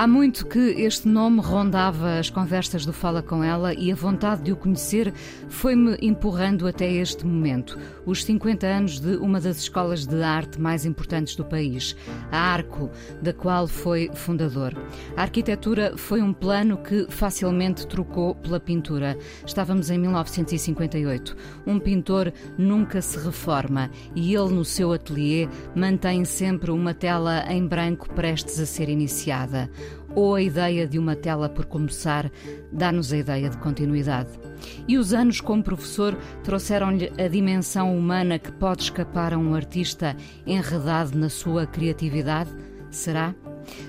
Há muito que este nome rondava as conversas do Fala com ela e a vontade de o conhecer foi-me empurrando até este momento, os 50 anos de uma das escolas de arte mais importantes do país, a Arco, da qual foi fundador. A arquitetura foi um plano que facilmente trocou pela pintura. Estávamos em 1958. Um pintor nunca se reforma e ele, no seu ateliê, mantém sempre uma tela em branco prestes a ser iniciada ou a ideia de uma tela por começar dá-nos a ideia de continuidade. E os anos como professor trouxeram-lhe a dimensão humana que pode escapar a um artista enredado na sua criatividade? Será?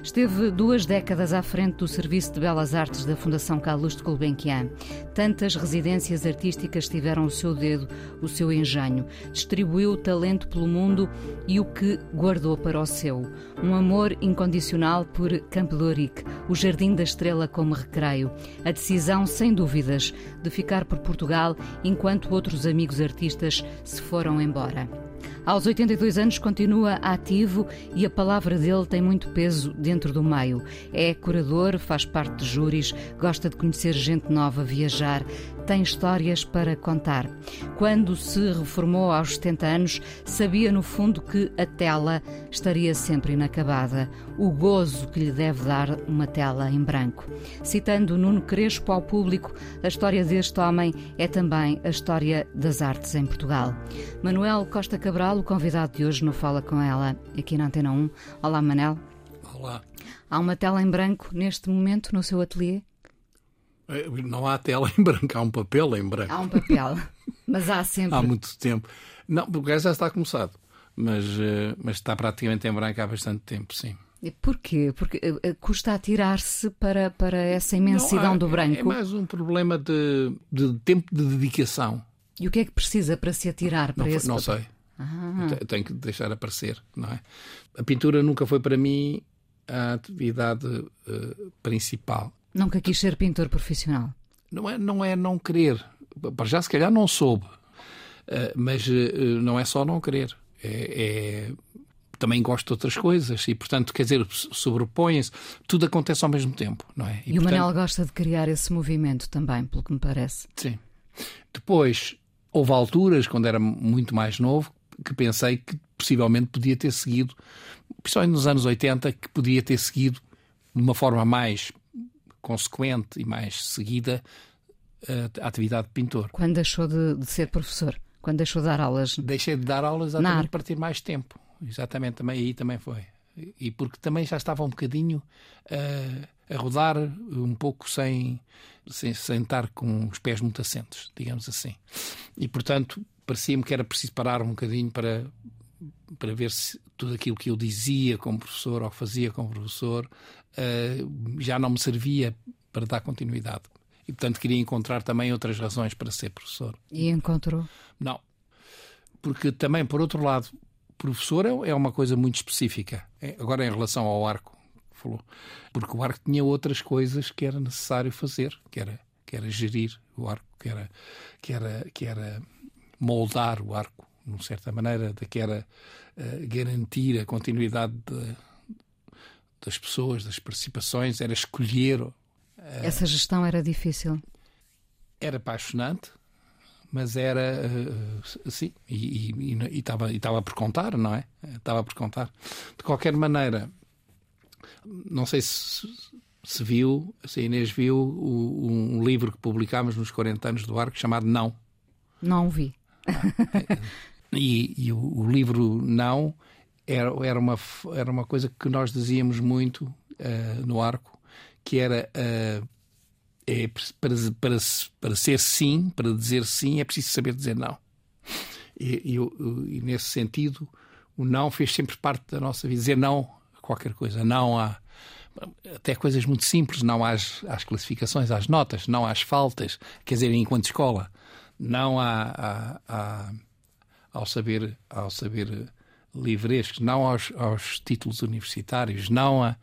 Esteve duas décadas à frente do Serviço de Belas Artes da Fundação Carlos de Gulbenkian. Tantas residências artísticas tiveram o seu dedo, o seu engenho. Distribuiu o talento pelo mundo e o que guardou para o seu. Um amor incondicional por Campo Loric, o Jardim da Estrela como recreio. A decisão, sem dúvidas, de ficar por Portugal enquanto outros amigos artistas se foram embora. Aos 82 anos continua ativo e a palavra dele tem muito peso dentro do meio. É curador, faz parte de júris, gosta de conhecer gente nova, viajar, tem histórias para contar. Quando se reformou aos 70 anos, sabia no fundo que a tela estaria sempre inacabada, o gozo que lhe deve dar uma tela em branco. Citando Nuno Crespo ao público, a história deste homem é também a história das artes em Portugal. Manuel Costa Cabral, o convidado de hoje no Fala Com Ela, aqui na Antena 1. Olá, Manel. Olá. Há uma tela em branco neste momento no seu ateliê? É, não há tela em branco, há um papel em branco. Há um papel, mas há sempre. há muito tempo. Não, porque já está começado, mas, eh, mas está praticamente em branco há bastante tempo, sim. Porquê? Porque uh, custa atirar-se para, para essa imensidão não, há, do branco. É mais um problema de, de tempo de dedicação. E o que é que precisa para se atirar para não, esse Não papel? sei. Ah. Tenho que deixar aparecer, não é? A pintura nunca foi para mim a atividade uh, principal. Nunca quis ser pintor profissional? Não é não, é não querer. Para já, se calhar, não soube. Uh, mas uh, não é só não querer. É, é, Também gosto de outras coisas e, portanto, quer dizer, sobrepõem-se. Tudo acontece ao mesmo tempo, não é? E, e o portanto... Manel gosta de criar esse movimento também, pelo que me parece. Sim. Depois, houve alturas, quando era muito mais novo, que pensei que possivelmente podia ter seguido, principalmente nos anos 80, que podia ter seguido de uma forma mais consequente e mais seguida a atividade de pintor. Quando deixou de, de, ser professor? Quando deixou de dar aulas? Deixei de dar aulas exatamente para ter mais tempo. Exatamente, também aí também foi. E porque também já estava um bocadinho uh, a rodar um pouco sem, sem, sem estar com os pés muito assentos, digamos assim. E portanto parecia-me que era preciso parar um bocadinho para, para ver se tudo aquilo que eu dizia como professor ou fazia como professor uh, já não me servia para dar continuidade. E, portanto, queria encontrar também outras razões para ser professor. E encontrou? Não. Porque também, por outro lado, professor é uma coisa muito específica. É, agora, em relação ao arco, falou. Porque o arco tinha outras coisas que era necessário fazer, que era, que era gerir o arco, que era, que era, que era moldar o arco, de certa maneira, de que era uh, garantir a continuidade de, das pessoas, das participações, era escolher. Uh, Essa gestão era difícil? Era apaixonante, mas era uh, sim, e estava e, e por contar, não é? Estava por contar. De qualquer maneira, não sei se, se viu, se a Inês viu o, um livro que publicámos nos 40 anos do Arco chamado Não. Não vi. E, e o, o, livro Não era, era, uma, era uma coisa que nós dizíamos muito uh, no Arco, que era uh, é, para, para, para ser sim, para dizer sim, é preciso saber dizer não. E, e, e, nesse sentido, o não fez sempre parte da nossa vida. Dizer não a qualquer coisa, não a. até coisas muito simples, não às, às classificações, às notas, não às faltas, quer dizer, enquanto escola, não à, ao saber, ao saber livresco, não aos, aos títulos universitários, não a.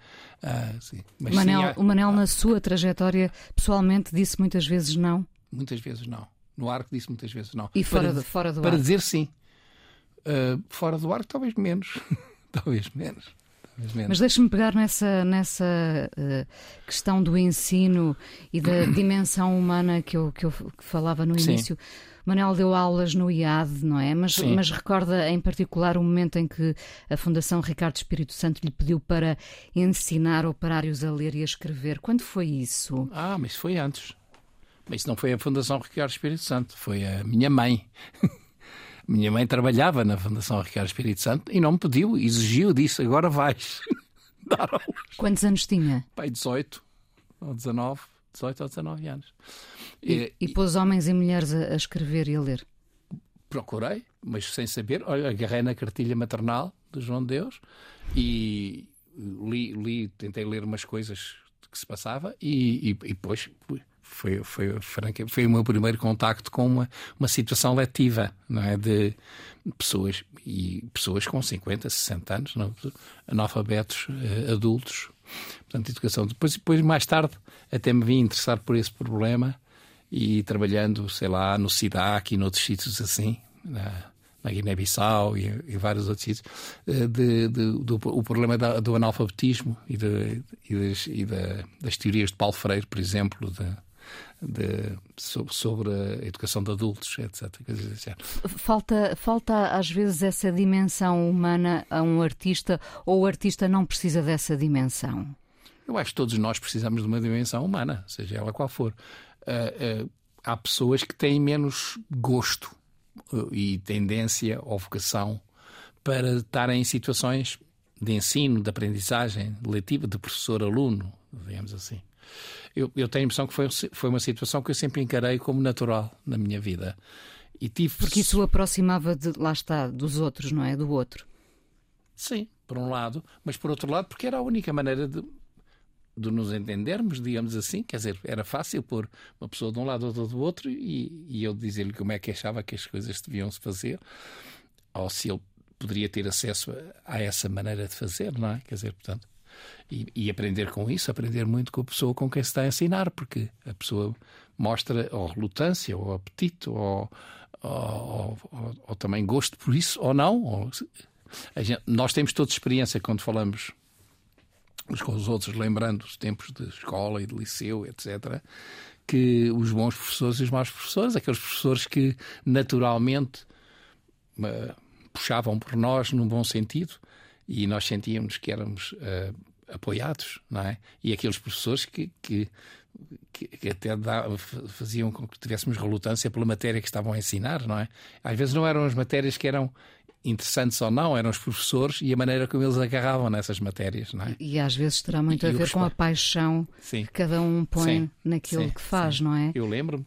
a sim, Manel, sim a, o Manel, na sua trajetória, pessoalmente, disse muitas vezes não? Muitas vezes não. No arco disse muitas vezes não. E fora, para, de, fora do para arco? dizer sim. Uh, fora do arco, talvez menos. talvez menos. Mas deixe-me pegar nessa, nessa uh, questão do ensino e da dimensão humana que eu, que eu falava no início. Sim. Manel deu aulas no IAD, não é? Mas, mas, recorda em particular o momento em que a Fundação Ricardo Espírito Santo lhe pediu para ensinar operários a ler e a escrever. Quando foi isso? Ah, mas foi antes. Mas isso não foi a Fundação Ricardo Espírito Santo, foi a minha mãe. minha mãe trabalhava na Fundação Ricardo Espírito Santo e não me pediu, exigiu, disse: agora vais dar aulas. Quantos anos tinha? Pai, 18 ou 19, 18 ou 19 anos. E, e, e pôs homens e mulheres a, a, escrever e a ler? Procurei, mas sem saber. Olha, agarrei na cartilha maternal de João de Deus e li, li tentei ler umas coisas que se passava e, e, e depois foi, foi, foi, foi o meu primeiro contacto com uma, uma situação letiva, não é? De pessoas, e pessoas com 50, 60 anos, não, analfabetos uh, adultos. Portanto, educação. Depois, depois, mais tarde, até me vim interessar por esse problema e trabalhando, sei lá, no SIDAC e noutros sítios assim, na, na Guiné-Bissau e, vários outros sítios, eh, de, de, do, o problema da, do analfabetismo e, de, e, das, e da, das teorias de Paulo Freire, por exemplo, de, de, sobre a educação de adultos, etc. Falta, falta às vezes essa dimensão humana a um artista ou o artista não precisa dessa dimensão? Eu acho que todos nós precisamos de uma dimensão humana, seja ela qual for. Uh, uh, há pessoas que têm menos gosto uh, e tendência ou vocação para estar em situações de ensino, de aprendizagem, letiva, de professor-aluno, digamos assim eu, eu tenho a impressão que foi, foi uma situação que eu sempre encarei como natural na minha vida. E tive... Porque isso o aproximava, de, lá está, dos outros, não é? Do outro. Sim, por um lado, mas por outro lado, porque era a única maneira de, de nos entendermos, digamos assim. Quer dizer, era fácil pôr uma pessoa de um lado ou do outro e, e eu dizer-lhe como é que achava que as coisas deviam se fazer, ou se ele poderia ter acesso a, a essa maneira de fazer, não é? Quer dizer, portanto e, e, aprender com isso, aprender muito com a pessoa com quem se está a ensinar, porque a pessoa mostra ou relutância, ou apetite, ou, ou, ou, ou também gosto por isso, ou não. Gente, nós temos toda experiência quando falamos uns com os outros, lembrando os tempos de escola e de liceu, etc., que os bons professores e os maus professores, aqueles professores que naturalmente uh, puxavam por nós num bom sentido e nós sentíamos que éramos uh, apoiados, não é? E aqueles professores que, que, que até faziam com que tivéssemos relutância pela matéria que estavam a ensinar, não é? Às vezes não eram as matérias que eram interessantes ou não, eram os professores e a maneira como eles agarravam nessas matérias, não é? E às vezes terá muito e a ver com a paixão Sim. que cada um põe Sim. naquilo Sim. que faz, não é? Eu lembro-me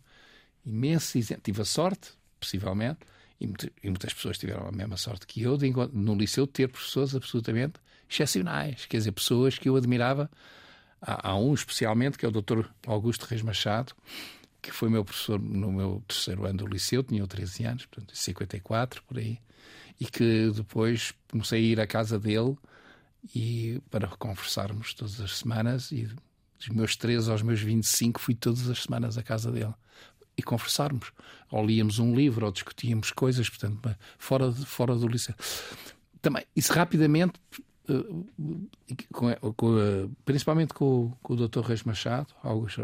imenso, tive a sorte, possivelmente, e muitas pessoas tiveram a mesma sorte que eu, de, no liceu, ter professores absolutamente excepcionais, quer dizer, pessoas que eu admirava. Há, há um especialmente, que é o Dr. Augusto Reis Machado, que foi meu professor no meu terceiro ano do liceu, tinha 13 anos, portanto, 54, por aí, e que depois comecei a ir à casa dele e para conversarmos todas as semanas e dos meus 13 aos meus 25 fui todas as semanas à casa dele e conversarmos. Ou líamos um livro ou discutíamos coisas, portanto, fora, fora do liceu. Também, isso rapidamente com, com, principalmente com, com, o Dr. Reis Machado.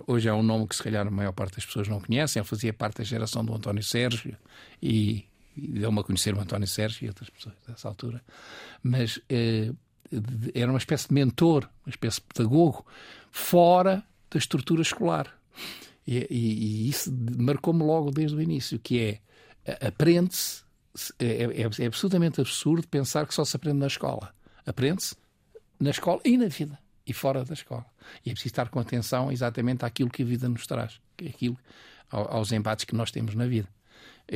Hoje é um nome que, se calhar, a maior parte das pessoas não conhecem. Ele fazia parte da geração do António Sérgio e, e deu-me a conhecer o António Sérgio e outras pessoas dessa altura. Mas eh, era uma espécie de mentor, uma espécie de pedagogo, fora da estrutura escolar. E, e, e isso marcou-me logo desde o início, que é aprende-se é, é, é, absolutamente absurdo pensar que só se aprende na escola. Aprende-se na escola e na vida e fora da escola. E é preciso estar com atenção exatamente àquilo que a vida nos traz, aquilo, aos embates que nós temos na vida.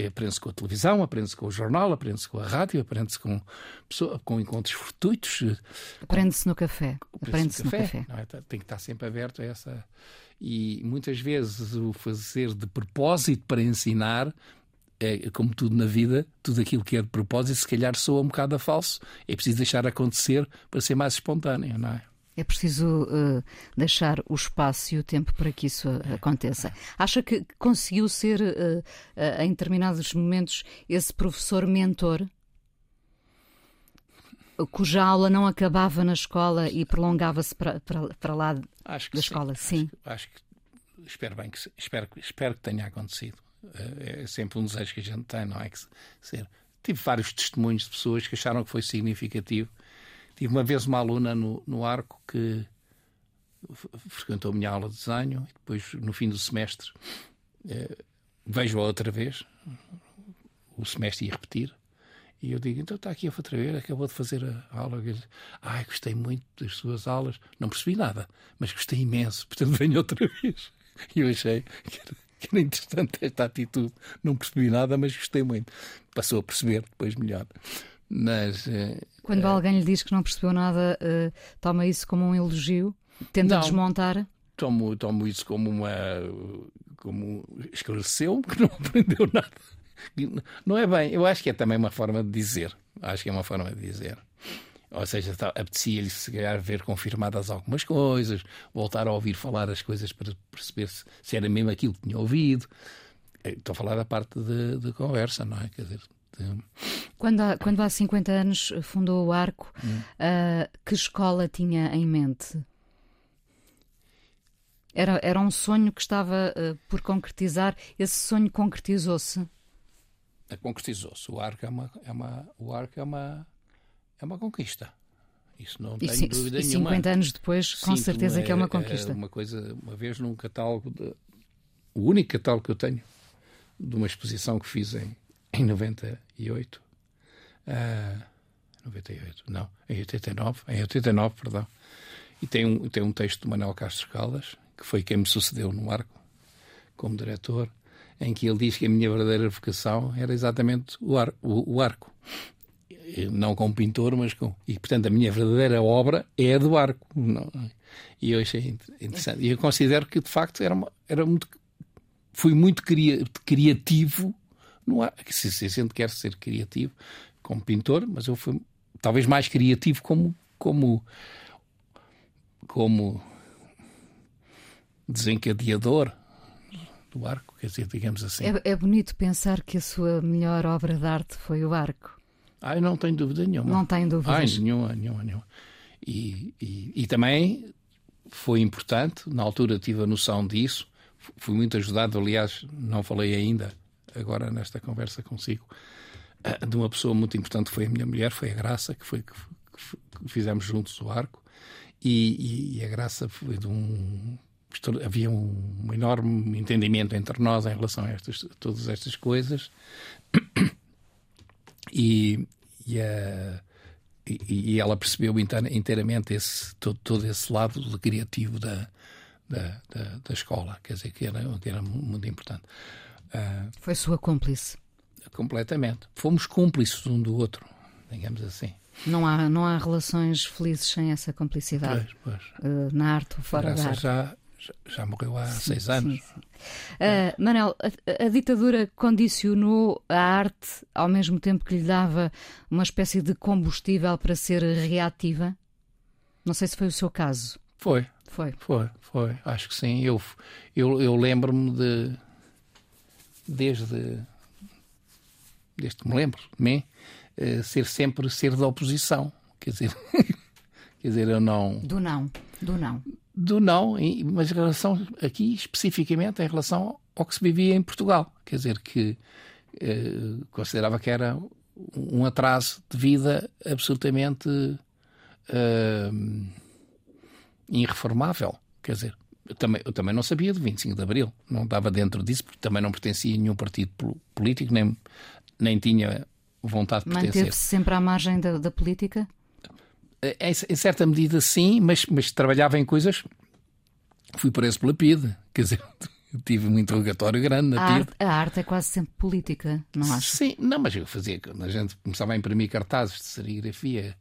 Aprende-se com a televisão, aprende-se com o jornal, aprende-se com a rádio, aprende-se com, com encontros fortuitos. Aprende-se no café. Aprende-se no café. É? Tem que estar sempre aberto a essa. E muitas vezes o fazer de propósito para ensinar é como tudo na vida, tudo aquilo que é de propósito, se calhar soa um bocado a falso. É preciso deixar acontecer para ser mais espontâneo, não é? É preciso uh, deixar o espaço e o tempo para que isso uh, aconteça. Acha que conseguiu ser, uh, em determinados momentos, esse professor mentor? Cuja aula não acabava na escola e prolongava-se para, para, para lá da escola? Sim. Acho, acho que, espero bem que espero, espero que tenha acontecido. É sempre um desejo que a gente tem, não é? Que ser. Tive vários testemunhos de pessoas que acharam que foi significativo Tive uma vez uma aluna no, no Arco que frequentou a minha aula de desenho e depois, no fim do semestre, eh, vejo-a outra vez. O semestre ia repetir. E eu digo, então está aqui a outra vez, acabou de fazer a aula. Ai, gostei muito das suas aulas. Não percebi nada, mas gostei imenso, portanto venho outra vez. E eu achei que era, era interessante esta atitude. Não percebi nada, mas gostei muito. Passou a perceber depois melhor. Mas. Eh, Quando uh, alguém lhe diz que não percebeu nada, uh, toma isso como um elogio? Tenta não, desmontar? Tomo, tomo isso como uma. como esclareceu que não aprendeu nada. Não é bem, eu acho que é também uma forma de dizer. Acho que é uma forma de dizer. Ou seja, tá, apetecia-lhe se calhar ver confirmadas algumas coisas, voltar a ouvir falar as coisas para perceber se, se era mesmo aquilo que tinha ouvido. Estou a falar da parte de, de conversa, não é? Quer dizer, quando há, quando há 50 anos fundou o Arco, hum. uh, que escola tinha em mente? Era, era um sonho que estava uh, por concretizar. Esse sonho concretizou-se? Concretizou-se. O Arco é uma, é uma, o Arco é uma, é uma conquista. Isso não tenho dúvida e nenhuma. 50 anos depois, com certeza é, que é uma conquista. É uma coisa, uma vez num catálogo, de, o único catálogo que eu tenho de uma exposição que fiz em, em 98. Uh, 98, não, em 89, em 89, perdão. E tem um, tem um texto de Manuel Castro Caldas, que foi quem me sucedeu no Arco, como diretor, em que ele diz que a minha verdadeira vocação era exatamente o, ar, o, o arco. Não como pintor, mas com. E, portanto, a minha verdadeira obra é a do arco. Não, e eu achei interessante. E eu considero que, de facto, era, uma, era muito. Fui muito cria, criativo não há, se, se a gente quer ser criativo como pintor, mas eu fui talvez mais criativo como, como, como desencadeador do arco, quer dizer, digamos assim. É, é, bonito pensar que a sua melhor obra de arte foi o arco. Ah, não tenho dúvida nenhuma. Não tenho dúvidas. Ai, nenhuma, nenhuma, nenhuma. E, e, e, também foi importante, na altura tive a noção disso, fui muito ajudado, aliás, não falei ainda, agora nesta conversa consigo, eh, de uma pessoa muito importante que foi a minha mulher, foi a Graça, que foi que, que fizemos juntos o arco, e, e, a Graça foi de um. Havia um, um, enorme entendimento entre nós em relação a estas, todas estas coisas, e, e, a, e, ela percebeu inteiramente esse, todo, todo esse lado criativo da, da, da, da, escola, quer dizer, que era, que era muito importante. Uh, Foi sua cúmplice? Completamente. Fomos cúmplices um do outro, digamos assim. Não há, não há relações felizes sem essa cumplicidade? Pois, pois. Uh, na arte ou fora da arte? Já, morreu há sim, seis anos. Sim, sim. Uh, Manel, a, a, ditadura condicionou a arte ao mesmo tempo que lhe dava uma espécie de combustível para ser reativa? Não sei se foi o seu caso. Foi. Foi. Foi, foi. Acho que sim. Eu, eu, eu lembro-me de desde, desde que me lembro de mim, uh, ser sempre ser da oposição. Quer dizer, quer dizer, eu não. Do não, do não. Do não, mas em relação aqui especificamente em relação ao que se vivia em Portugal. Quer dizer, que uh, considerava que era um atraso de vida absolutamente uh, irreformável. Quer dizer, eu também, eu também não sabia do 25 de Abril, não estava dentro disso, porque também não pertencia a nenhum partido político, nem, nem tinha vontade de pertencer. Manteve-se sempre à margem da, da política? Em, em, certa medida, sim, mas, mas trabalhava em coisas. Fui preso pela PIDE, quer dizer, tive um interrogatório grande na A PIR. arte, a arte é quase sempre política, não acho? Sim, não, mas eu fazia. A gente começava a imprimir cartazes de serigrafia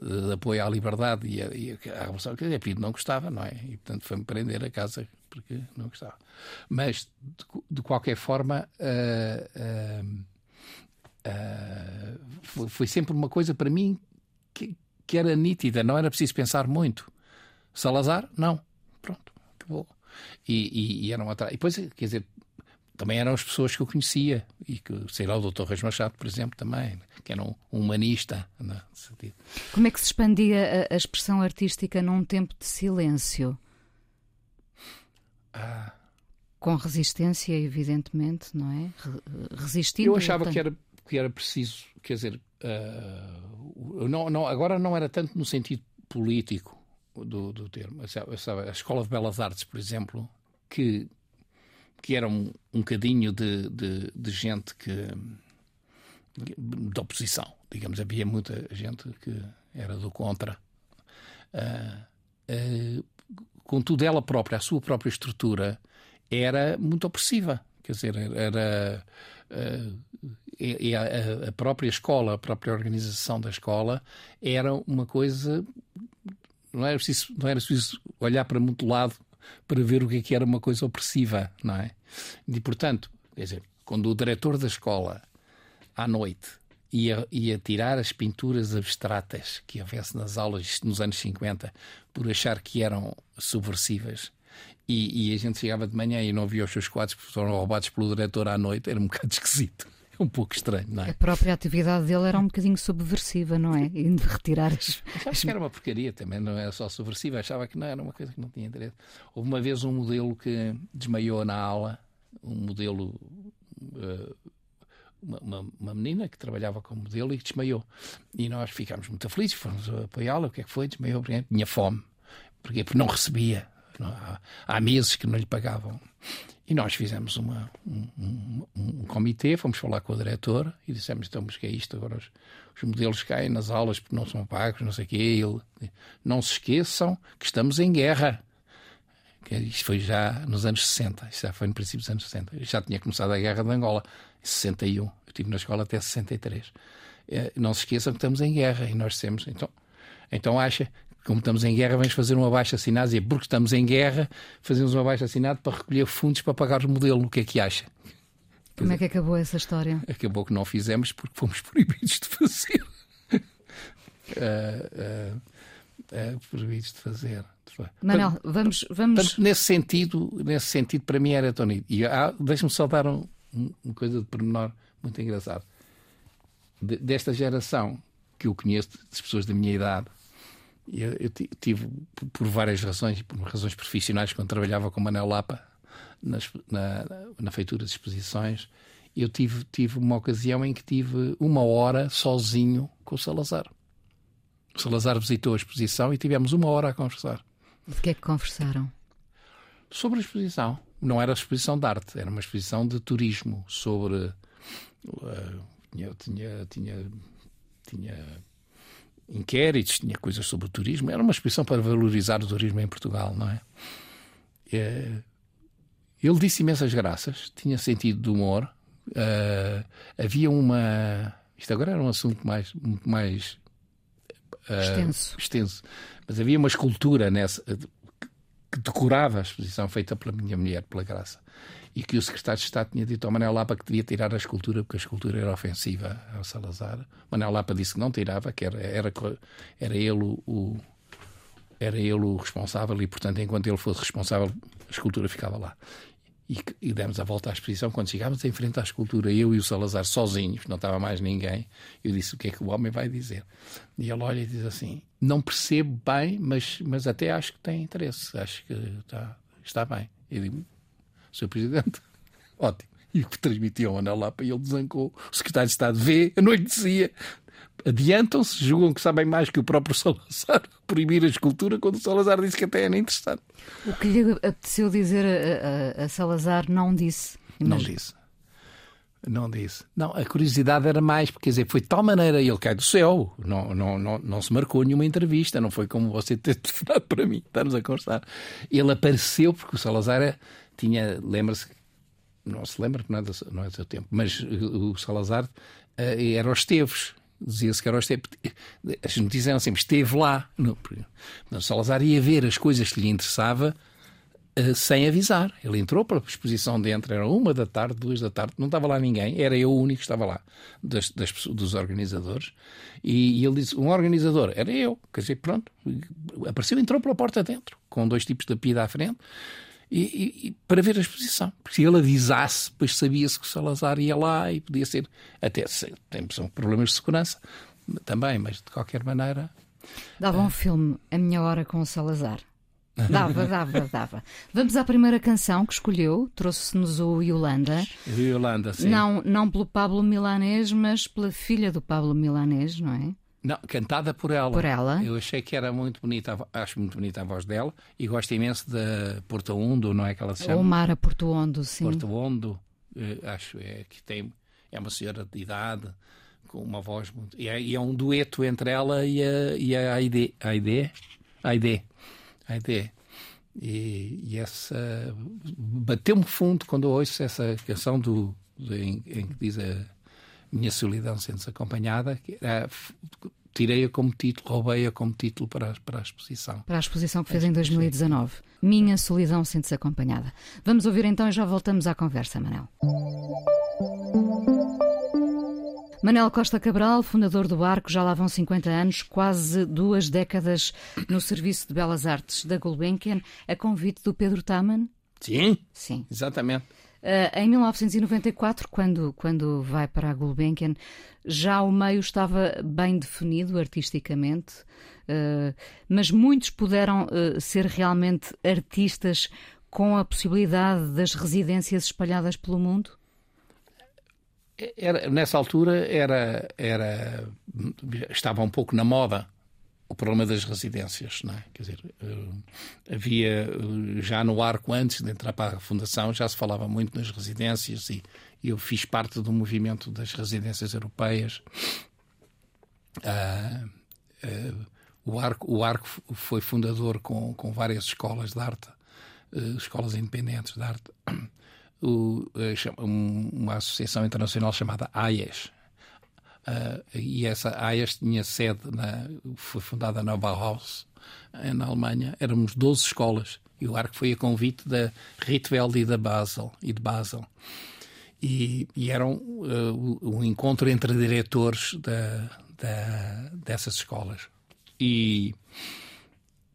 de apoio à liberdade e a, e a Revolução. Quer dizer, a PIR não gostava, não é? E portanto foi-me prender a casa porque não gostava. Mas de, de qualquer forma. Uh, uh, uh, foi, foi, sempre uma coisa para mim que, que era nítida, não era preciso pensar muito. Salazar, não. Pronto, acabou. E, e, e eram atrás. E depois, quer dizer, também eram as pessoas que eu conhecia, e que, sei lá, o Dr. Reis Machado, por exemplo, também, que era um humanista. Né, Como é que se expandia a, a, expressão artística num tempo de silêncio? Ah. Com resistência, evidentemente, não é? Resistindo. Eu achava que era, que era preciso, quer dizer, uh, não, não, agora não era tanto no sentido político do, do termo. A Escola de Belas Artes, por exemplo, que que era um, um cadinho de, de, de gente que de oposição, digamos, havia muita gente que era do contra. Uh, uh, contudo, ela própria, a sua própria estrutura, era muito opressiva. Quer dizer, era. Uh, e a, a, própria escola, a própria organização da escola, era uma coisa. Não era preciso, não era preciso olhar para muito lado para ver o que, é que era uma coisa opressiva, não é? E, portanto, quer dizer, quando o diretor da escola, à noite, ia, ia tirar as pinturas abstratas que houvesse nas aulas nos anos 50 por achar que eram subversivas e, e, a gente chegava de manhã e não via os seus quadros porque foram roubados pelo diretor à noite, era um bocado esquisito. É um pouco estranho, não é? A própria atividade dele era um bocadinho subversiva, não é? E de retirar as. Achava que era uma porcaria também, não era só subversiva, achava que não era uma coisa que não tinha interesse. Houve uma vez um modelo que desmaiou na aula, um modelo. Uh, uma, uma, uma, menina que trabalhava como modelo e que desmaiou. E nós ficámos muito felizes, fomos apoiá-la. O que é que foi? Desmaiou, porque tinha fome. Porquê? Porque não recebia. Não, há, há meses que não lhe pagavam. E nós fizemos uma, um, um, um, comitê, fomos falar com o diretor e dissemos: então, que é isto? Agora os, os, modelos caem nas aulas porque não são pagos, não sei o quê. Ele, não se esqueçam que estamos em guerra. Isto foi já nos anos 60, isto já foi no princípio dos anos 60. Eu já tinha começado a guerra de Angola, em 61. Eu estive na escola até 63. Eh, não se esqueçam que estamos em guerra e nós temos. Então, então acha como estamos em guerra, vamos fazer um abaixo assinado e porque estamos em guerra, fazemos um abaixo assinado para recolher fundos para pagar o modelo. O que é que acha? Como é que acabou essa história? Acabou que não fizemos porque fomos proibidos de fazer. uh, uh, uh, proibidos de fazer. Manel, vamos. vamos... Portanto, nesse, sentido, nesse sentido, para mim era nítido. E ah, deixa-me só dar um, um, uma coisa de pormenor muito engraçado. De, desta geração que eu conheço, das pessoas da minha idade, eu, eu tive, por várias razões, por razões profissionais, quando trabalhava com Manel Lapa nas, na, na feitura de exposições, eu tive, tive uma ocasião em que tive uma hora sozinho com o Salazar. O Salazar visitou a exposição e tivemos uma hora a conversar. De que é que conversaram? Sobre a exposição. Não era exposição de arte, era uma exposição de turismo sobre. Uh, tinha, tinha, tinha, tinha inquéritos, tinha coisas sobre o turismo. Era uma exposição para valorizar o turismo em Portugal, não é? é ele disse imensas graças, tinha sentido de humor. Uh, havia uma. Isto agora era um assunto mais, mais uh, extenso. extenso. Mas havia uma escultura nessa que decorava a exposição feita pela minha mulher, pela Graça e que o secretário de Estado tinha dito ao Manel Lapa que devia tirar a escultura porque a escultura era ofensiva ao Salazar. Manel Lapa disse que não tirava, que era, era, era ele o, o era ele o responsável e, portanto, enquanto ele fosse responsável, a escultura ficava lá. E, e, demos a volta à exposição. Quando chegámos em frente à escultura, eu e o Salazar sozinhos, não estava mais ninguém, eu disse: O que é que o homem vai dizer? E ele olha e diz assim: Não percebo bem, mas, mas até acho que tem interesse, acho que está, está bem. Eu digo: Sr. Presidente, ótimo. E o que transmitiu ao Anel Lapa e ele desancou. O secretário de Estado vê, a noite dizia. Adiantam-se, julgam que sabem mais que o próprio Salazar proibir a escultura, quando o Salazar disse que até era interessante. O que lhe apeteceu dizer a, a, a Salazar não disse. Não disse. Não disse. Não, a curiosidade era mais, porque quer dizer, foi de tal maneira, ele cai do céu, não, não, não, não se marcou nenhuma entrevista, não foi como você ter telefonado para mim, estamos a conversar. Ele apareceu porque o Salazar é, tinha, lembra-se, não se lembra, não é não é do seu tempo, mas o Salazar uh, era os Esteves. Dizia-se que era o Esteves. As notícias eram sempre, esteve lá. Não, o Salazar ia ver as coisas que lhe interessava uh, sem avisar. Ele entrou para a exposição dentro, era uma da tarde, duas da tarde, não estava lá ninguém, era eu o único que estava lá, das, das dos organizadores. E, e, ele disse: um organizador, era eu. Quer dizer, pronto, apareceu, entrou pela porta dentro, com dois tipos de pida à frente e, e, para ver a exposição. Porque se ele avisasse, depois sabia-se que o Salazar ia lá e podia ser. Até tem são problemas de segurança também, mas de qualquer maneira. Dava um filme, A Minha Hora com o Salazar. Dava, dava, dava. Vamos à primeira canção que escolheu, trouxe-nos o Yolanda. Yolanda, sim. Não, não pelo Pablo Milanês, mas pela filha do Pablo Milanês, não é? Não, cantada por ela. Por ela. Eu achei que era muito bonita, acho muito bonita a voz dela e gosto imenso da Porto Ondo, não é que ela se chama? Ou Mara Porto Ondo, sim. Porto Ondo, eh, acho é, que tem, é uma senhora de idade, com uma voz muito. E é, e é um dueto entre ela e a, e a Aide. Aide? Aide. Aide. E, e essa. Bateu-me fundo quando ouço essa canção do, do em, em que diz a minha solidão sendo acompanhada, era, tirei-a como título, roubei-a como título para a, para a exposição. Para a exposição que fez em 2019. Minha solidão sente-se acompanhada. Vamos ouvir então e já voltamos à conversa, Manel. Manel Costa Cabral, fundador do Barco, já lá vão 50 anos, quase duas décadas no Serviço de Belas Artes da Gulbenkian, a convite do Pedro Taman. Sim, Sim. exatamente. Uh, em 1994, quando, quando vai para a Gulbenkian, já o meio estava bem definido artisticamente, uh, mas muitos puderam uh, ser realmente artistas com a possibilidade das residências espalhadas pelo mundo? Era, nessa altura era, era, estava um pouco na moda o problema das residências, não é? Quer dizer, uh, havia uh, já no arco antes de entrar para a fundação já se falava muito nas residências e, eu fiz parte do movimento das residências europeias. Uh, o arco o arco foi fundador com, com várias escolas de arte, escolas independentes de arte. O, uma associação internacional chamada AIES, Uh, e essa AES tinha sede, na, foi fundada na Bauhaus, na Alemanha. Éramos 12 escolas e o arco foi a convite da Rietveld e da Basel. E de Basel. E, e era um, uh, um, encontro entre diretores da, da, dessas escolas. E,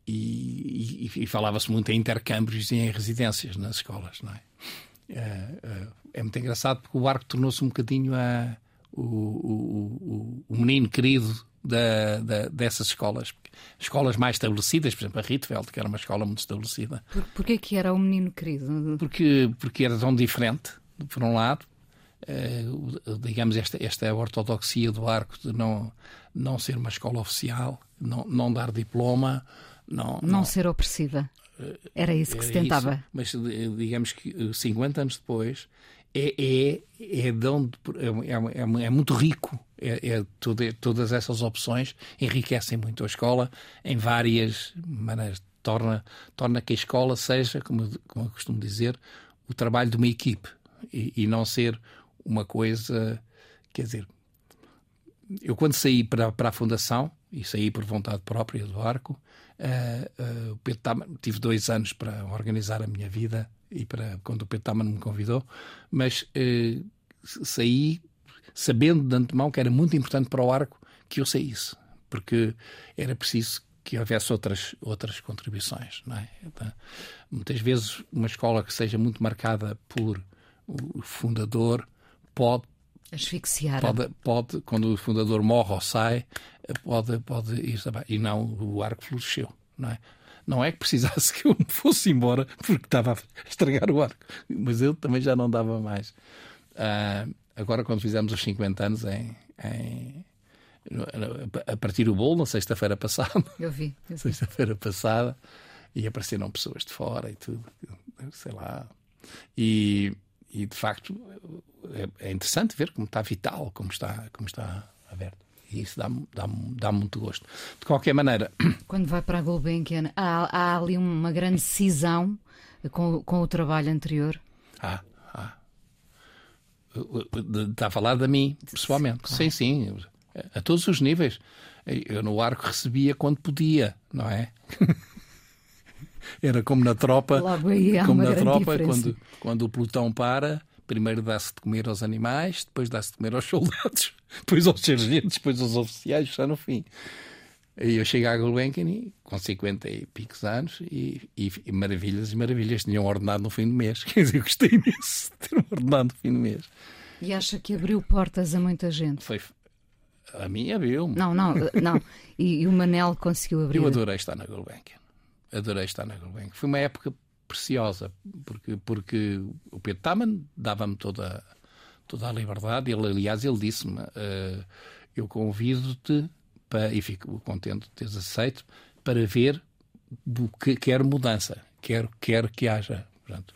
e, e falava-se muito em intercâmbios e em residências nas escolas, não é? Uh, é muito engraçado porque o arco tornou-se um bocadinho a o, o, o menino querido da, da, dessas escolas. Escolas mais estabelecidas, por exemplo, a Rietveld, que era uma escola muito estabelecida. Por, porquê que era o menino querido? Porque, porque era tão diferente, por um lado, eh, digamos, esta, esta ortodoxia do arco de não, não ser uma escola oficial, não, não dar diploma. Não, não, não ser opressiva. Era isso que era se tentava. Isso, mas digamos que 50 anos depois é, é, é, de onde, é, é, é muito rico. É, é tudo, todas essas opções enriquecem muito a escola em várias maneiras. Torna, torna que a escola seja, como, como eu costumo dizer, o trabalho de uma equipe e, e não ser uma coisa. Quer dizer, eu quando saí para, para a fundação, e saí por vontade própria do arco, uh, uh, tive dois anos para organizar a minha vida e para quando o Pedro Taman me convidou, mas eh, saí sabendo de antemão que era muito importante para o arco que eu saísse, porque era preciso que houvesse outras, outras contribuições. Não é? Então, muitas vezes, uma escola que seja muito marcada por o fundador pode. Asfixiar. Pode, pode, quando o fundador morre ou sai, pode, pode ir. E não, o arco floresceu. Não é? Não é que precisasse que eu me fosse embora porque estava a estragar o arco, mas eu também já não dava mais. Uh, agora, quando fizemos os 50 anos em, em a partir do bolo na sexta-feira passada. Eu vi. vi. Sexta-feira passada e apareceram pessoas de fora e tudo, sei lá. E, e de facto é, é, interessante ver como está vital, como está, como está aberto. E isso dá-me dá dá muito gosto. De qualquer maneira. Quando vai para a Gulbenkian, há, há ali uma grande cisão com, com o trabalho anterior? Ah, ah. Está a falar de mim, pessoalmente. Claro. Sim, sim. A todos os níveis. Eu no arco recebia quando podia, não é? Era como na tropa. Logo aí há como na tropa, diferença. quando, quando o pelotão para, primeiro dá-se de comer aos animais, depois dá-se de comer aos soldados, depois aos sargentos, depois aos oficiais, só no fim. E eu cheguei à Gulbenkian com 50 e picos anos e, e, e, maravilhas e maravilhas. Tinham ordenado no fim do mês. Quer dizer, gostei imenso de ter um ordenado no fim do mês. E acha que abriu portas a muita gente? Foi. A mim abriu. -me. Não, não, não. E, e, o Manel conseguiu abrir. Eu adorei estar na Gulbenkian. Adorei estar na Gulbenkian. Foi uma época preciosa, porque, porque o Pedro Taman dava-me toda, toda a liberdade. Ele, aliás, ele disse-me: uh, Eu convido-te e fico contente de teres aceito, para ver que quero mudança, quero, quero que haja. Portanto,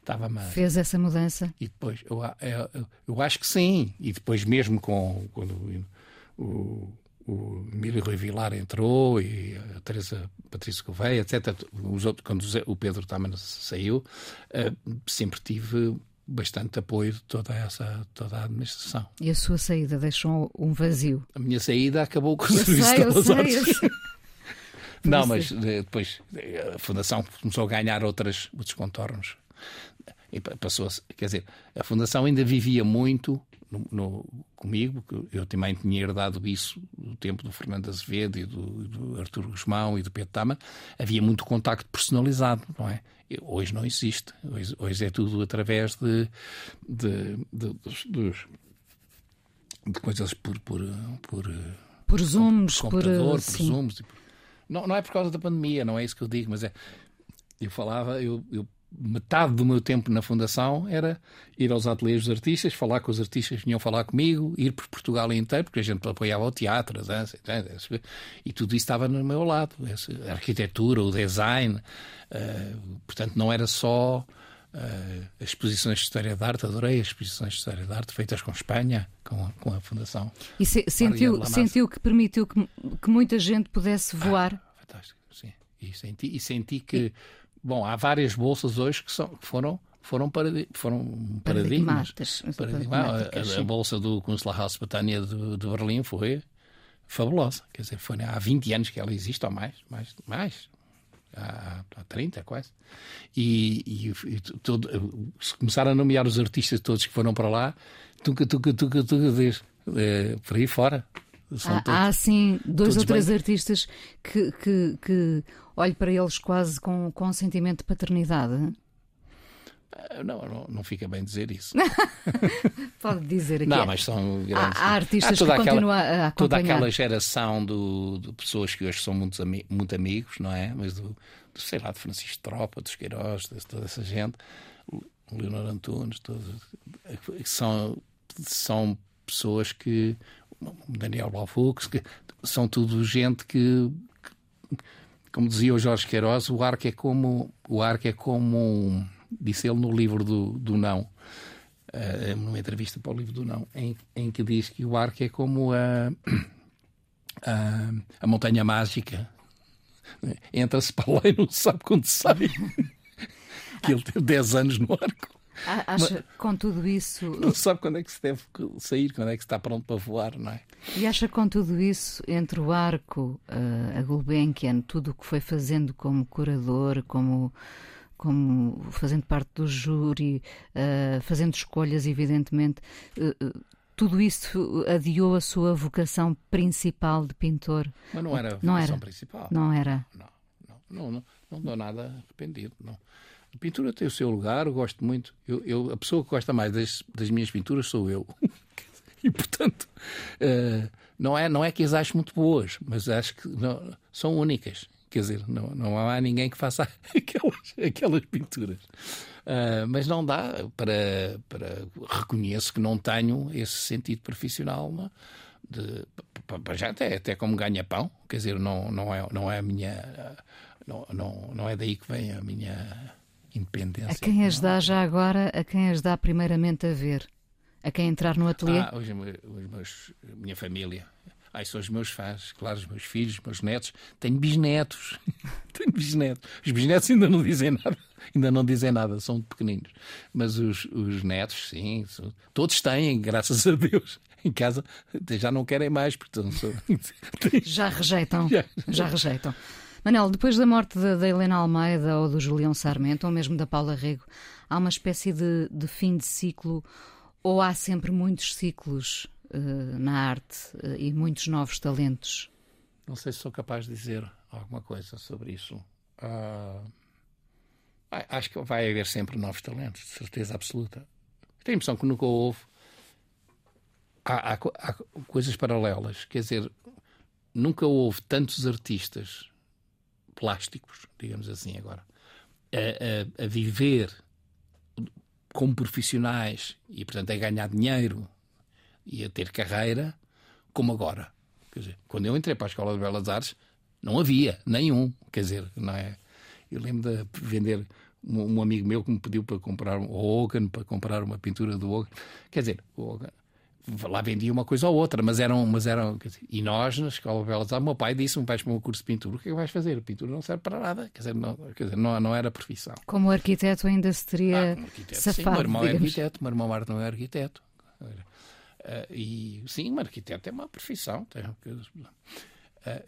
estava -me... Fez essa mudança? E depois, eu, eu, eu, acho que sim. E depois, mesmo com quando o, o Emílio Rui Vilar entrou e a Teresa Patrícia Gouveia, etc. Os outros, quando o Pedro também saiu, uh, sempre tive bastante apoio de toda essa toda a administração. E a sua saída deixou um vazio? A minha saída acabou com o eu serviço sei, de eu sei, sei. Não, mas depois a Fundação começou a ganhar outras, outros contornos. E passou quer dizer, a Fundação ainda vivia muito no, no, comigo, eu também tinha herdado isso do tempo do Fernando Azevedo e do, do Artur Guzmão e do Pedro Tama, havia muito contacto personalizado, não é? Hoje não existe. Hoje, hoje é tudo através de, de, de, dos, de coisas por, por, por, por zooms, por computador, por, zooms. Não, não é por causa da pandemia, não é isso que eu digo, mas é. Eu falava, eu, eu metade do meu tempo na Fundação era ir aos ateliês dos artistas, falar com os artistas que vinham falar comigo, ir por Portugal inteiro, porque a gente apoiava o teatro, a dança, e tudo isso estava no meu lado. A arquitetura, o design. Uh, portanto, não era só uh, as exposições de História da Arte, adorei as exposições de História da Arte feitas com Espanha, com a, com a Fundação. E se, sentiu, sentiu que permitiu que, que muita gente pudesse voar? Ah, fantástico, sim. E senti, e senti que. E Bom, há várias bolsas hoje que, são, que foram foram, paradi foram paradigmas. Paradigma. A, a, bolsa do Kunstlerhaus Betânia de, de Berlim foi fabulosa. Quer dizer, foi há 20 anos que ela existe, ou mais, mais, mais há, há 30 quase. E, e, e todo, se começar a nomear os artistas todos que foram para lá, tuca, tuca, tuca, tuca, vez, é, por aí fora. Há, há sim dois ou três bem. artistas que, que, que olho para eles quase com, com um sentimento de paternidade. Não, não, não fica bem dizer isso. Pode dizer aqui. Não, mas são grandes. Há, há artistas há que aquela, continuam a acompanhar. Toda aquela geração do, de pessoas que hoje são muito, muito amigos, não é? Mas do, do sei lá, de Francisco Tropa, dos Queiroz, de toda essa gente, Leonor Antunes, todos, são, são pessoas que. Daniel Balfux, que são tudo gente que, que como dizia o Jorge Queiroz, o arco é como o arco é como disse ele no livro do, do não, uh, numa entrevista para o livro do não, em, em que diz que o arco é como a, a, a montanha mágica. Entra-se para lá e não sabe quando sai. que ele teve 10 anos no arco. Acha Mas, com tudo isso. Não sabe quando é que se deve sair, quando é que se está pronto para voar, não é? E acha com tudo isso, entre o arco, a Gulbenkian, tudo o que foi fazendo como curador, como, como fazendo parte do júri, uh, fazendo escolhas, evidentemente, uh, tudo isso adiou a sua vocação principal de pintor? Mas não era a vocação não era. principal. Não era? Não, não, não, não, não dou nada arrependido, não. A pintura tem o seu lugar, eu gosto muito. Eu, eu a pessoa que gosta mais das, das minhas pinturas sou eu. e, portanto, uh, não, é, não é que as acho muito boas, mas acho que não, são únicas. Quer dizer, não, não há ninguém que faça aquelas, aquelas pinturas. Uh, mas não dá para, para. Reconheço que não tenho esse sentido profissional. Não? De, para já até, até como ganha-pão, quer dizer, não, não, é, não é a minha. Não, não, não é daí que vem a minha independência. A quem as dá já agora, a quem as dá primeiramente a ver? A quem entrar no ateliê? Ah, os, os meus, minha família. Ai, são os meus fãs, claro, os meus filhos, os meus netos. Tenho bisnetos. Tenho bisnetos. Os bisnetos ainda não dizem nada. Ainda não dizem nada, são pequeninos. Mas os, os netos, sim, são, todos têm, graças a Deus. Em casa já não querem mais, portanto. Sou... já rejeitam. Já, já rejeitam. Manel, depois da morte da, Helena Almeida ou do Julião Sarmento, ou mesmo da Paula Rego, há uma espécie de, de fim de ciclo ou há sempre muitos ciclos uh, na arte uh, e muitos novos talentos? Não sei se sou capaz de dizer alguma coisa sobre isso. Uh, acho que vai haver sempre novos talentos, de certeza absoluta. Tenho a impressão que nunca houve. Há, há, há coisas paralelas, quer dizer, nunca houve tantos artistas plásticos, digamos assim agora, a, a, a viver como profissionais e, portanto, a ganhar dinheiro e a ter carreira, como agora. Quer dizer, quando eu entrei para a Escola de Belas Artes, não havia nenhum. Quer dizer, não é? Eu lembro de vender um, um amigo meu que me pediu para comprar o Hogan, para comprar uma pintura do Hogan. Quer dizer, o Hogan lá vendia uma coisa ou outra, mas eram. Mas eram dizer, e nós, na Escola de Belas Artes, meu pai disse-me: vais para um curso de pintura, o que é que vais fazer? A pintura não serve para nada, quer dizer, não, quer dizer, não, não era profissão. Como arquiteto ainda se teria ah, safado, sim, meu irmão digamos. é arquiteto, meu irmão Marta não é arquiteto. Uh, e sim, um arquiteto é uma profissão. Uh,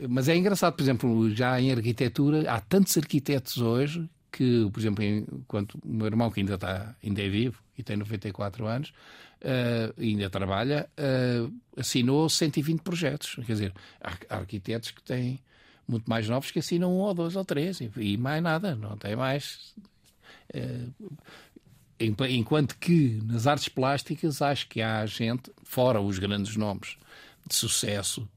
mas é engraçado, por exemplo, já em arquitetura, há tantos arquitetos hoje que, por exemplo, enquanto o meu irmão, que ainda, está, ainda é vivo e tem 94 anos, uh, ainda trabalha, uh, assinou 120 projetos. Quer dizer, há arquitetos que têm muito mais novos que assinam um ou dois ou três e, mais nada, não tem mais. Uh, enquanto que nas artes plásticas acho que há gente, fora os grandes nomes de sucesso,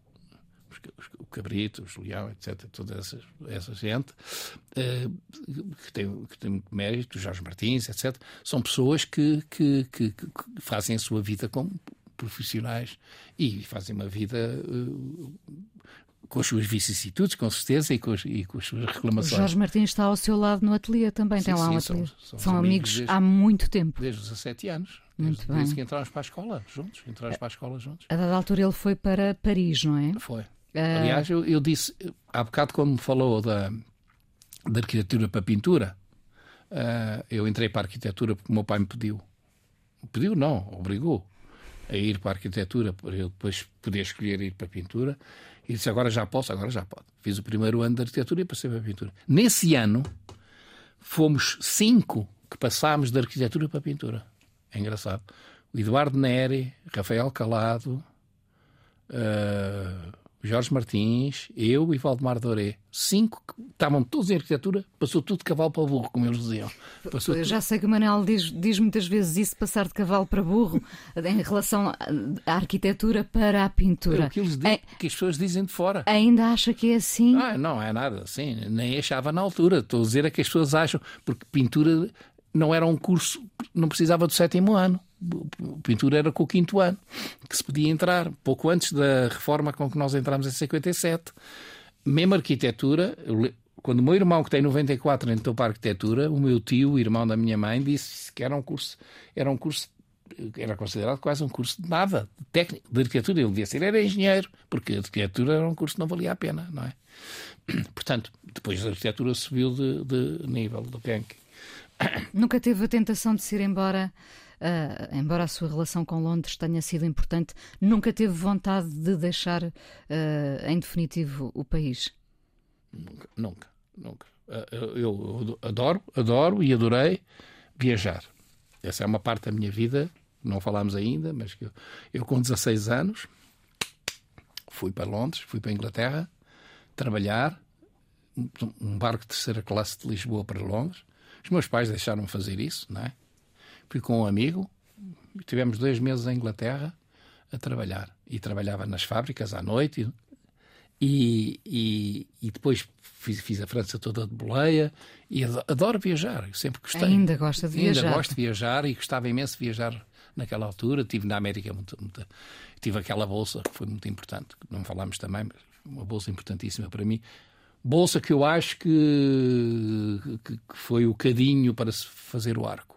Cabrito, o Julião, etc., toda essa, essa gente, uh, que, tem, que tem muito mérito, Jorge Martins, etc., são pessoas que, que, que, que fazem a sua vida como profissionais e fazem uma vida uh, com as suas vicissitudes, com certeza, e com, as, e com as suas reclamações. O Jorge Martins está ao seu lado no ateliê também, sim, tem lá sim, um ateliê. São, são amigos desde, há muito tempo. Desde os 17 anos. Muito desde, bem. Desde que entramos para a escola juntos. Entramos para a escola juntos. A dada altura ele foi para Paris, não é? Foi. Uh... Aliás, eu, eu, disse, há bocado, quando me falou da, da arquitetura para pintura, uh, eu entrei para a arquitetura porque o meu pai me pediu. Pediu, não, obrigou a ir para a arquitetura para eu depois poder escolher ir para a pintura. E disse: agora já posso, agora já pode. Fiz o primeiro ano de arquitetura e passei para a pintura. Nesse ano, fomos cinco que passámos da arquitetura para a pintura. É engraçado. O Eduardo Neri, Rafael Calado. Uh, Jorge Martins, eu e Valdemar Doré. Cinco que estavam todos em arquitetura, passou tudo de cavalo para burro, como eles diziam. Passou eu já sei que o Manel diz, diz muitas vezes isso, passar de cavalo para burro, em relação à arquitetura para a pintura. É o que, eles dizem, é, que as pessoas dizem de fora. Ainda acha que é assim? Ah, não, é nada assim. Nem achava na altura. Estou a dizer é que as pessoas acham, porque pintura não era um curso, não precisava do sétimo ano pintura era com o quinto ano que se podia entrar, pouco antes da reforma com que nós entramos em 57. Mesmo arquitetura, quando o meu irmão, que tem 94, entrou para a arquitetura, o meu tio, o irmão da minha mãe, disse que era um curso, era um curso era considerado quase um curso de nada, de técnico, de arquitetura. Ele devia ser, era engenheiro, porque a arquitetura era um curso que não valia a pena, não é? Portanto, depois a arquitetura subiu de, de nível do ranking. Nunca teve a tentação de se ir embora uh, embora a sua relação com Londres tenha sido importante, nunca teve vontade de deixar, uh, em definitivo, o país? Nunca, nunca, nunca. Uh, eu, eu adoro, adoro e adorei viajar. Essa é uma parte da minha vida, não falámos ainda, mas eu, eu com 16 anos fui para Londres, fui para a Inglaterra trabalhar, um barco de terceira classe de Lisboa para Londres. Os meus pais deixaram-me fazer isso, não é? Fui com um amigo, tivemos dois meses em Inglaterra a trabalhar. E trabalhava nas fábricas à noite. E, e, e depois fiz, fiz, a França toda de boleia. E adoro viajar, eu sempre gostei. Ainda gosta de viajar? Ainda gosto de viajar e gostava imenso de viajar naquela altura. Tive na América muito, muito, tive aquela bolsa que foi muito importante, não falámos também, mas uma bolsa importantíssima para mim. bolsa que eu acho que, que, que foi o cadinho para se fazer o arco.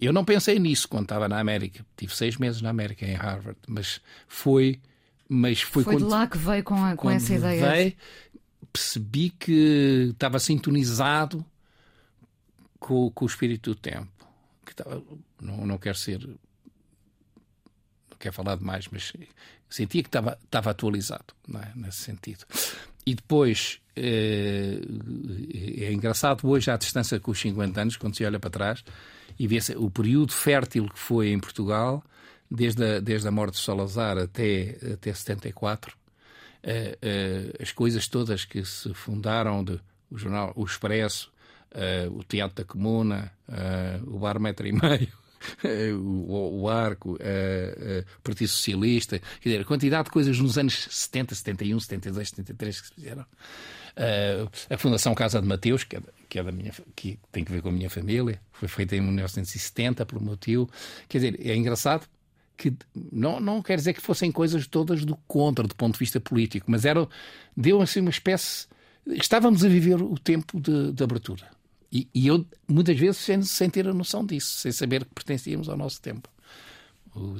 Eu não pensei nisso quando estava na América. Tive seis meses na América, em Harvard, mas foi. Mas foi, foi quando, de lá que veio com, a, com essa ideia. Veio, percebi que estava sintonizado com, com o espírito do tempo. Que estava, não, não quero ser. Não quero falar demais, mas sentia que estava, estava atualizado é? nesse sentido. E depois é, é engraçado hoje, à distância com os 50 anos, quando se olha para trás e vê o período fértil que foi em Portugal, desde a, desde a morte de Salazar até, até 74, é, é, as coisas todas que se fundaram, de, o jornal O Expresso, é, o Teatro da Comuna, o Bar Metro e Meio, o, o, Arco, o Partido Socialista, quer dizer, a quantidade de coisas nos anos 70, 71, 72, 73 que se fizeram. A Fundação Casa de Mateus, que é, que é da minha, que tem que ver com a minha família, foi feita em 1970 pelo meu tio. Quer dizer, é engraçado que não, não quer dizer que fossem coisas todas do contra, do ponto de vista político, mas era, deu assim uma espécie. Estávamos a viver o tempo de, de abertura. E, e, eu, muitas vezes, sem, sem, ter a noção disso, sem saber que pertencíamos ao nosso tempo. O,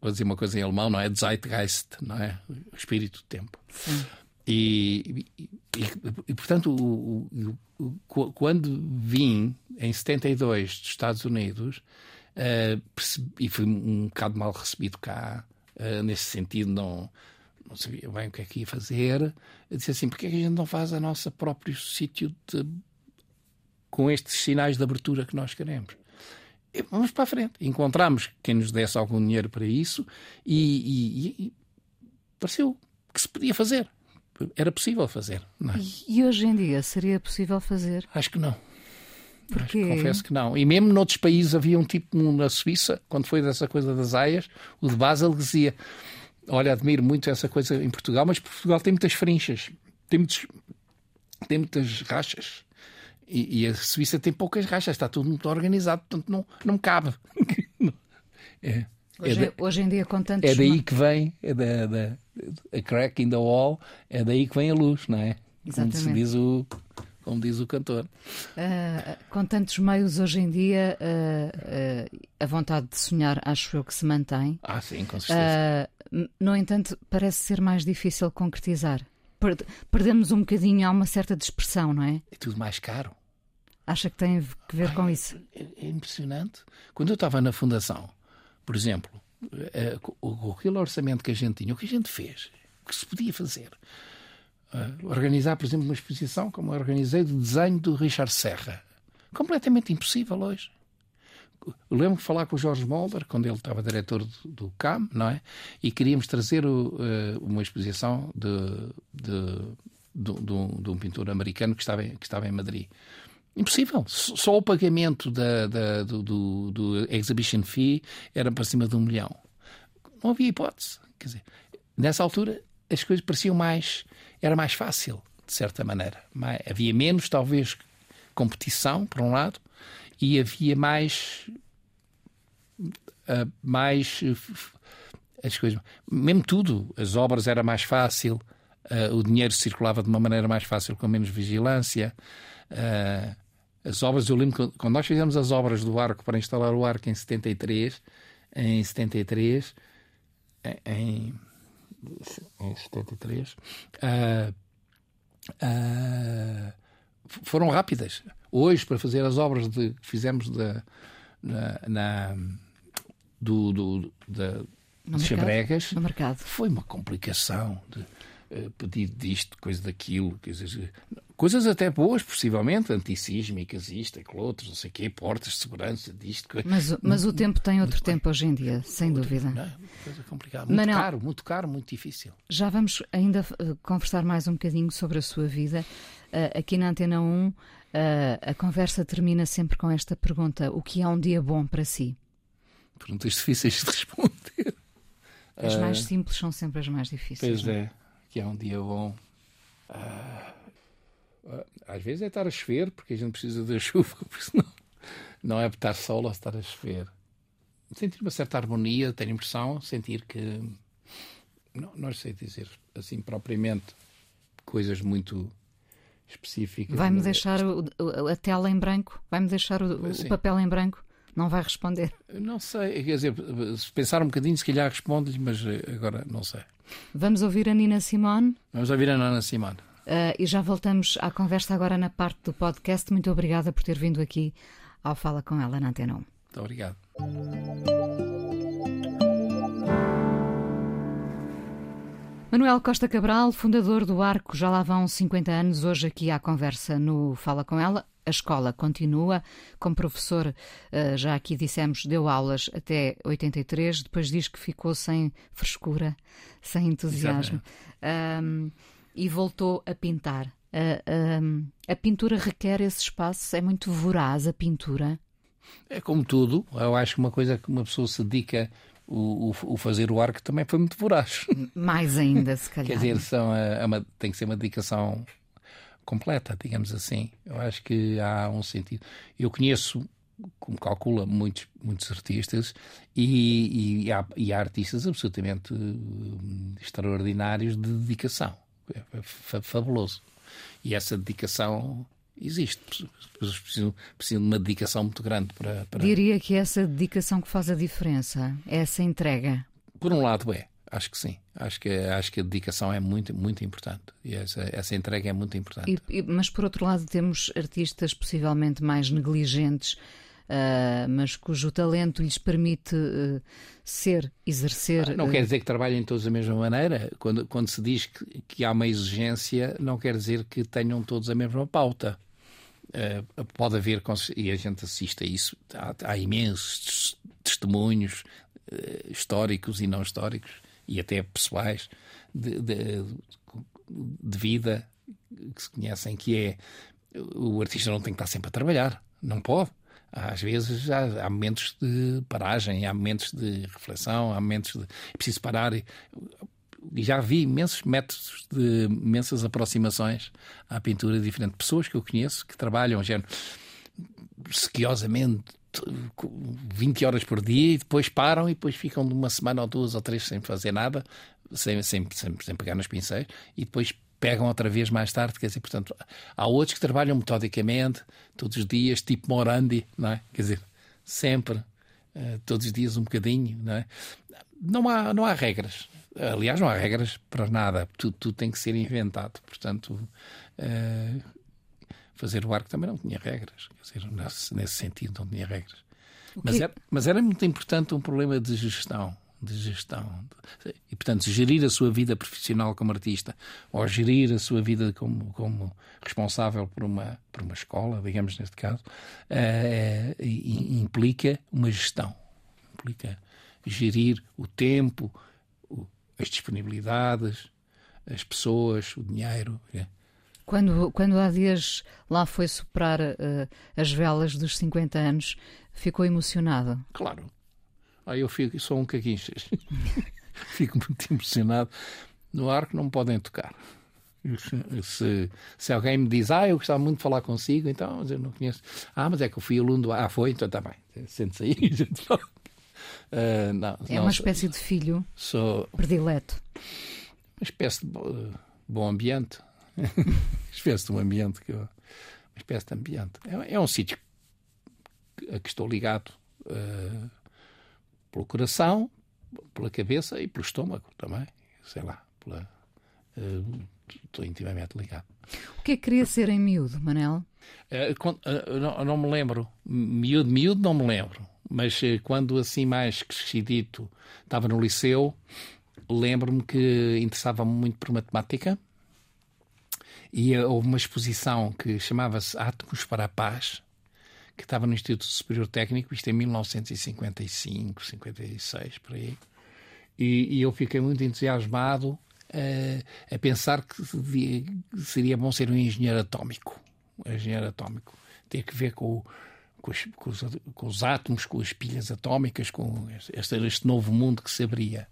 vou dizer uma coisa em alemão, não é? Zeitgeist, não é? O espírito do tempo. E, e, e, portanto, o, o, o, quando vim em 72 dos Estados Unidos, uh, percebi, e fui um bocado mal recebido cá, uh, nesse sentido, não, não sabia bem o que é que ia fazer. Eu disse assim: porque é que a gente não faz a nossa próprio sítio de com estes sinais de abertura que nós queremos. E vamos para a frente. Encontramos quem nos desse algum dinheiro para isso e, e, e pareceu que se podia fazer. Era possível fazer. É? E hoje em dia seria possível fazer? Acho que não. Porquê? Acho, confesso que não. E mesmo noutros países havia um tipo na Suíça, quando foi dessa coisa das aias, o de Basel dizia: Olha, admiro muito essa coisa em Portugal, mas Portugal tem muitas frinchas, tem, muitos, tem muitas rachas. E, e, a Suíça tem poucas rachas, está tudo muito organizado, portanto não, não me cabe. é. Hoje, é da, hoje, em dia, com tantos. É daí que vem, é da, da, a crack in the wall, é daí que vem a luz, não é? Exatamente. Como, diz o, como diz o cantor. Uh, com tantos meios hoje em dia, uh, uh, a vontade de sonhar, acho eu que se mantém. Ah, sim, com certeza. no entanto, parece ser mais difícil concretizar. Perdemos um bocadinho, há uma certa dispersão, não é? É tudo mais caro. Acha que tem que ver Ai, com isso? É, é, impressionante. Quando eu estava na fundação, por exemplo, o, aquele orçamento que a gente tinha, o que a gente fez, o que se podia fazer. Uh, organizar, por exemplo, uma exposição como eu organizei de desenho do Richard Serra. Completamente impossível hoje. Eu lembro de falar com o Jorge Molder, quando ele estava diretor do, do CAM, não é? E queríamos trazer o, uh, uma exposição de, de, de, de, um pintor americano que estava, em, que estava em Madrid. Impossível. Só o pagamento da, da, do, do, do, exhibition fee era para cima de um milhão. Não havia hipótese. Quer dizer, nessa altura as coisas pareciam mais. Era mais fácil, de certa maneira. havia menos, talvez, competição, por um lado, e havia mais. Uh, mais. As coisas. Mesmo tudo. As obras era mais fácil, uh, o dinheiro circulava de uma maneira mais fácil, com menos vigilância. Uh, as obras, eu lembro que quando nós fizemos as obras do arco para instalar o arco em 73, em 73, em, em 73, uh, uh, foram rápidas. Hoje, para fazer as obras de, que fizemos da, na, na, do, do, da, no de Chabregas, foi uma complicação de uh, pedido disto, coisa daquilo, quer dizer, Coisas até boas, possivelmente, antissísmicas, isto, aquilo, outros, não sei o quê, portas de segurança, disto. Mas, mas o tempo tem outro tempo hoje em dia, sem outro, dúvida. Não, coisa complicada. Muito Manel, caro, muito caro, muito difícil. Já vamos ainda uh, conversar mais um bocadinho sobre a sua vida. Uh, aqui na Antena 1, uh, a conversa termina sempre com esta pergunta: O que é um dia bom para si? Perguntas difíceis de responder. As mais simples são sempre as mais difíceis. Pois é, que é um dia bom. Uh, às vezes é estar a chover, porque a gente precisa da chuva, porque senão não é estar sol ou estar a chover. Sentir uma certa harmonia, ter impressão, sentir que. Não, não sei dizer assim propriamente coisas muito específicas. Vai-me deixar o, a tela em branco? Vai-me deixar o, o, papel em branco? Não vai responder? Não sei, quer dizer, se pensar um bocadinho, se calhar responde-lhe, mas eh, agora não sei. Vamos ouvir a Nina Simone? Vamos ouvir a Nina Simone. Uh, e já voltamos à conversa agora na parte do podcast. Muito obrigada por ter vindo aqui ao Fala com ela na Antena 1. Muito obrigado. Manuel Costa Cabral, fundador do Arco, já lá vão 50 anos, hoje aqui à conversa no Fala Com Ela. A escola continua, como professor, eh, já aqui dissemos, deu aulas até 83, depois diz que ficou sem frescura, sem entusiasmo, um, e voltou a pintar. Uh, um, a pintura requer esse espaço, é muito voraz a pintura. É como tudo, eu acho que uma coisa que uma pessoa se dedica o, o, o, fazer o arco também foi muito voraz. Mais ainda, se calhar. Quer dizer, são a, a uma, tem que ser uma dedicação completa, digamos assim. Eu acho que há um sentido. Eu conheço, como calcula, muitos, muitos artistas e, e, há, e há artistas absolutamente uh, extraordinários de dedicação. É fabuloso. E essa dedicação existe. Precisam, precisam de uma dedicação muito grande para, para. Diria que é essa dedicação que faz a diferença, é essa entrega. Por um lado, é. Acho que sim. Acho que, acho que a dedicação é muito, muito importante. E essa, essa entrega é muito importante. E, e, mas, por outro lado, temos artistas possivelmente mais negligentes, uh, mas cujo talento lhes permite uh, ser, exercer. Ah, não quer dizer que trabalhem todos da mesma maneira. Quando, quando se diz que, que há uma exigência, não quer dizer que tenham todos a mesma pauta. Uh, pode haver, e a gente assiste a isso, há, há imensos testemunhos uh, históricos e não históricos, e até pessoais, de, de, de, vida que se conhecem, que é o artista não tem que estar sempre a trabalhar, não pode. Às vezes há, há momentos de paragem, há momentos de reflexão, há momentos de. É preciso parar. Já vi imensos métodos de imensas aproximações à pintura de diferentes pessoas que eu conheço que trabalham género, sequiosamente 20 horas por dia e depois param e depois ficam de uma semana ou duas ou três sem fazer nada, sem, sem, sem, sem pegar nos pincéis e depois pegam outra vez mais tarde. Quer dizer, portanto, há outros que trabalham metodicamente, todos os dias, tipo Morandi, não é? Quer dizer, sempre, uh, todos os dias um bocadinho, não é? Não há, não há regras. Aliás, não há regras para nada. Tudo, tudo tem que ser inventado. Portanto, uh, fazer o arco também não tinha regras. Quer dizer, nesse, nesse sentido, não tinha regras. Mas era, mas era muito importante um problema de gestão de gestão. E, portanto, gerir a sua vida profissional como artista ou gerir a sua vida como, como responsável por uma, por uma escola, digamos neste caso, uh, implica uma gestão. Implica gerir o tempo, as disponibilidades, as pessoas, o dinheiro. É. Quando, quando há dias lá foi soprar uh, as velas dos 50 anos, ficou emocionado? Claro. Aí eu fico, sou um caguinchas. fico muito emocionado. No arco não me podem tocar. Se, se alguém me diz, ah, eu gostava muito de falar consigo, então mas eu não conheço. Ah, mas é que eu fui aluno do. Ah, foi, então está bem. Sente-se aí. Uh, não, é não, uma espécie de filho sou predileto. Uma espécie de bom ambiente. uma espécie de um ambiente que eu, uma espécie de ambiente. É, é um sítio a que estou ligado uh, pelo coração, pela cabeça e pelo estômago também. Sei lá, pela, uh, estou intimamente ligado. O que é que queria ser em miúdo, Manel? Uh, não, não, me lembro. Miúdo, miúdo, não me lembro mas quando assim mais crescidito estava no liceu, lembro-me que interessava-me muito por matemática e houve uma exposição que chamava-se Átomos para a Paz, que estava no Instituto Superior Técnico, isto em 1955, 56, por aí. E, e eu fiquei muito entusiasmado uh, a pensar que seria bom ser um engenheiro atómico. Um engenheiro atómico. Ter que ver com com os, com, os, com os, átomos, com as pilhas atómicas, com este, este novo mundo que se abria.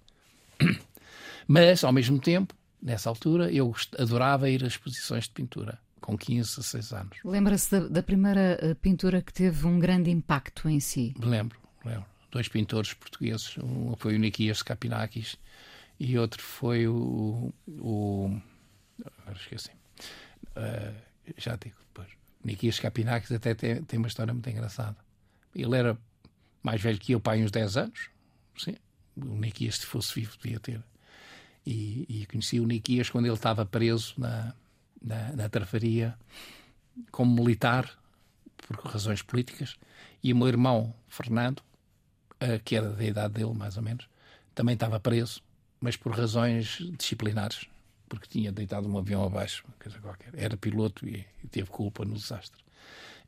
Mas, ao mesmo tempo, nessa altura, eu adorava ir a exposições de pintura, com 15, 16 anos. Lembra-se da, da, primeira eh, pintura que teve um grande impacto em si? Lembro, lembro. Dois pintores portugueses, um foi o Nikias Kapinakis e outro foi o. o agora esqueci. Uh, já digo depois. Niquias Capinakis até tem, tem uma história muito engraçada. Ele era mais velho que eu, pai, uns 10 anos. Sim. O Niquias, se fosse vivo, devia ter. E, e conheci o Niquias quando ele estava preso na, na, na Trafaria como militar, por razões políticas. E o meu irmão, Fernando, que era da idade dele, mais ou menos, também estava preso, mas por razões disciplinares, porque tinha deitado um avião abaixo, coisa qualquer. Era piloto e, e teve culpa no desastre.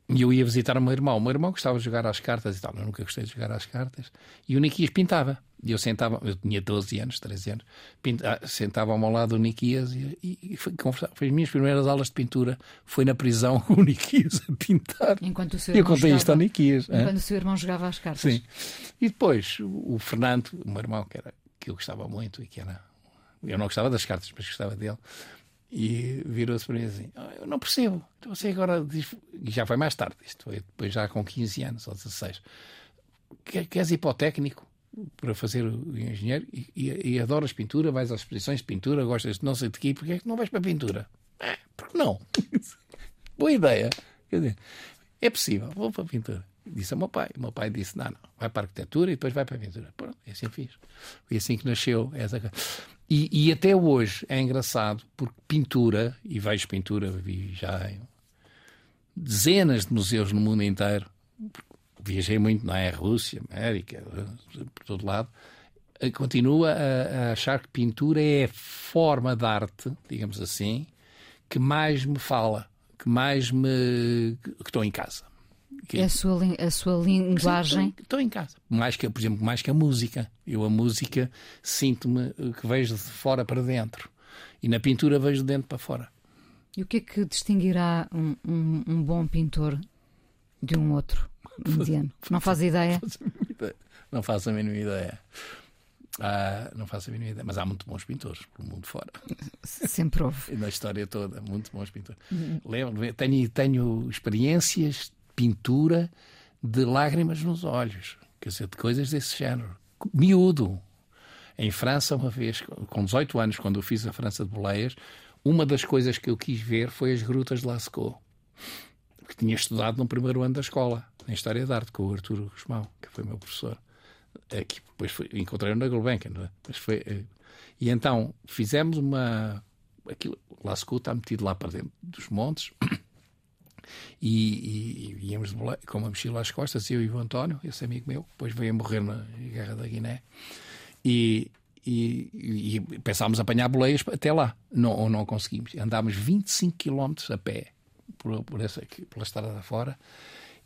E eu ia visitar o meu irmão. O meu irmão gostava de jogar às cartas e tal. Eu nunca gostei de jogar às cartas. E o Niquias pintava. E eu sentava, eu tinha 12 anos, 13 anos, pinta, ah, sentava ao lado do Niquias e, e, e foi. Foi as minhas primeiras aulas de pintura. Foi na prisão com o Niquias a pintar. Enquanto o seu eu irmão contei jogava, isto ao Niquias. Enquanto o seu irmão jogava às cartas. Sim. E depois o Fernando, o meu irmão, que, era, que eu gostava muito e que era. Eu não gostava das cartas, mas gostava dele. E virou-se para mim assim: oh, Eu não percebo. Então você agora diz. E já foi mais tarde, isto foi depois já com 15 anos ou 16. Queres ir para o técnico para fazer o engenheiro e, e, e adoras pintura, vais às exposições de pintura, gostas de não sei de quê, porque é que não vais para a pintura? É, porque não? Boa ideia. Quer dizer, é possível, vou para a pintura. Disse ao meu pai. O meu pai disse: Não, não, vai para a arquitetura e depois vai para a pintura. Pronto, é assim fiz. Foi assim que nasceu essa e, e até hoje é engraçado, porque pintura, e vejo pintura, vi já em dezenas de museus no mundo inteiro, viajei muito, não é? Rússia, América, por todo lado, continua a, a achar que pintura é a forma de arte, digamos assim, que mais me fala, que mais me. que estou em casa. Que... É a sua, a sua linguagem. Sim, estou, em casa. Mais que, por exemplo, mais que a música. Eu, a música, sinto-me que vejo de fora para dentro. E na pintura vejo de dentro para fora. E o que é que distinguirá um, um, um bom pintor de um outro mediano? Não faz ideia? Não faço a mínima ideia. Ah, não faço a mínima ideia, mas há muito bons pintores pelo mundo fora. Sempre houve. Na história toda, muito bons pintores. Uhum. Lembro, tenho, tenho experiências pintura de lágrimas nos olhos, quer dizer, de coisas desse género. Miúdo. Em França, uma vez, com 18 anos, quando eu fiz a França de Boleias, uma das coisas que eu quis ver foi as grutas de Lascaux, que tinha estudado no primeiro ano da escola, em História da Arte, com o Arturo Guzmão, que foi meu professor. É, que depois encontrei-o na Gulbenkian, é? Mas foi, é, e então fizemos uma. Aquilo, Lascaux está metido lá para dentro dos montes e, e, íamos com uma mochila às costas, eu e o António, esse amigo meu, depois veio morrer na Guerra da Guiné. E, e, e pensámos apanhar boleias até lá. Não, não conseguimos. Andámos 25 km a pé por, por essa, pela estrada da fora.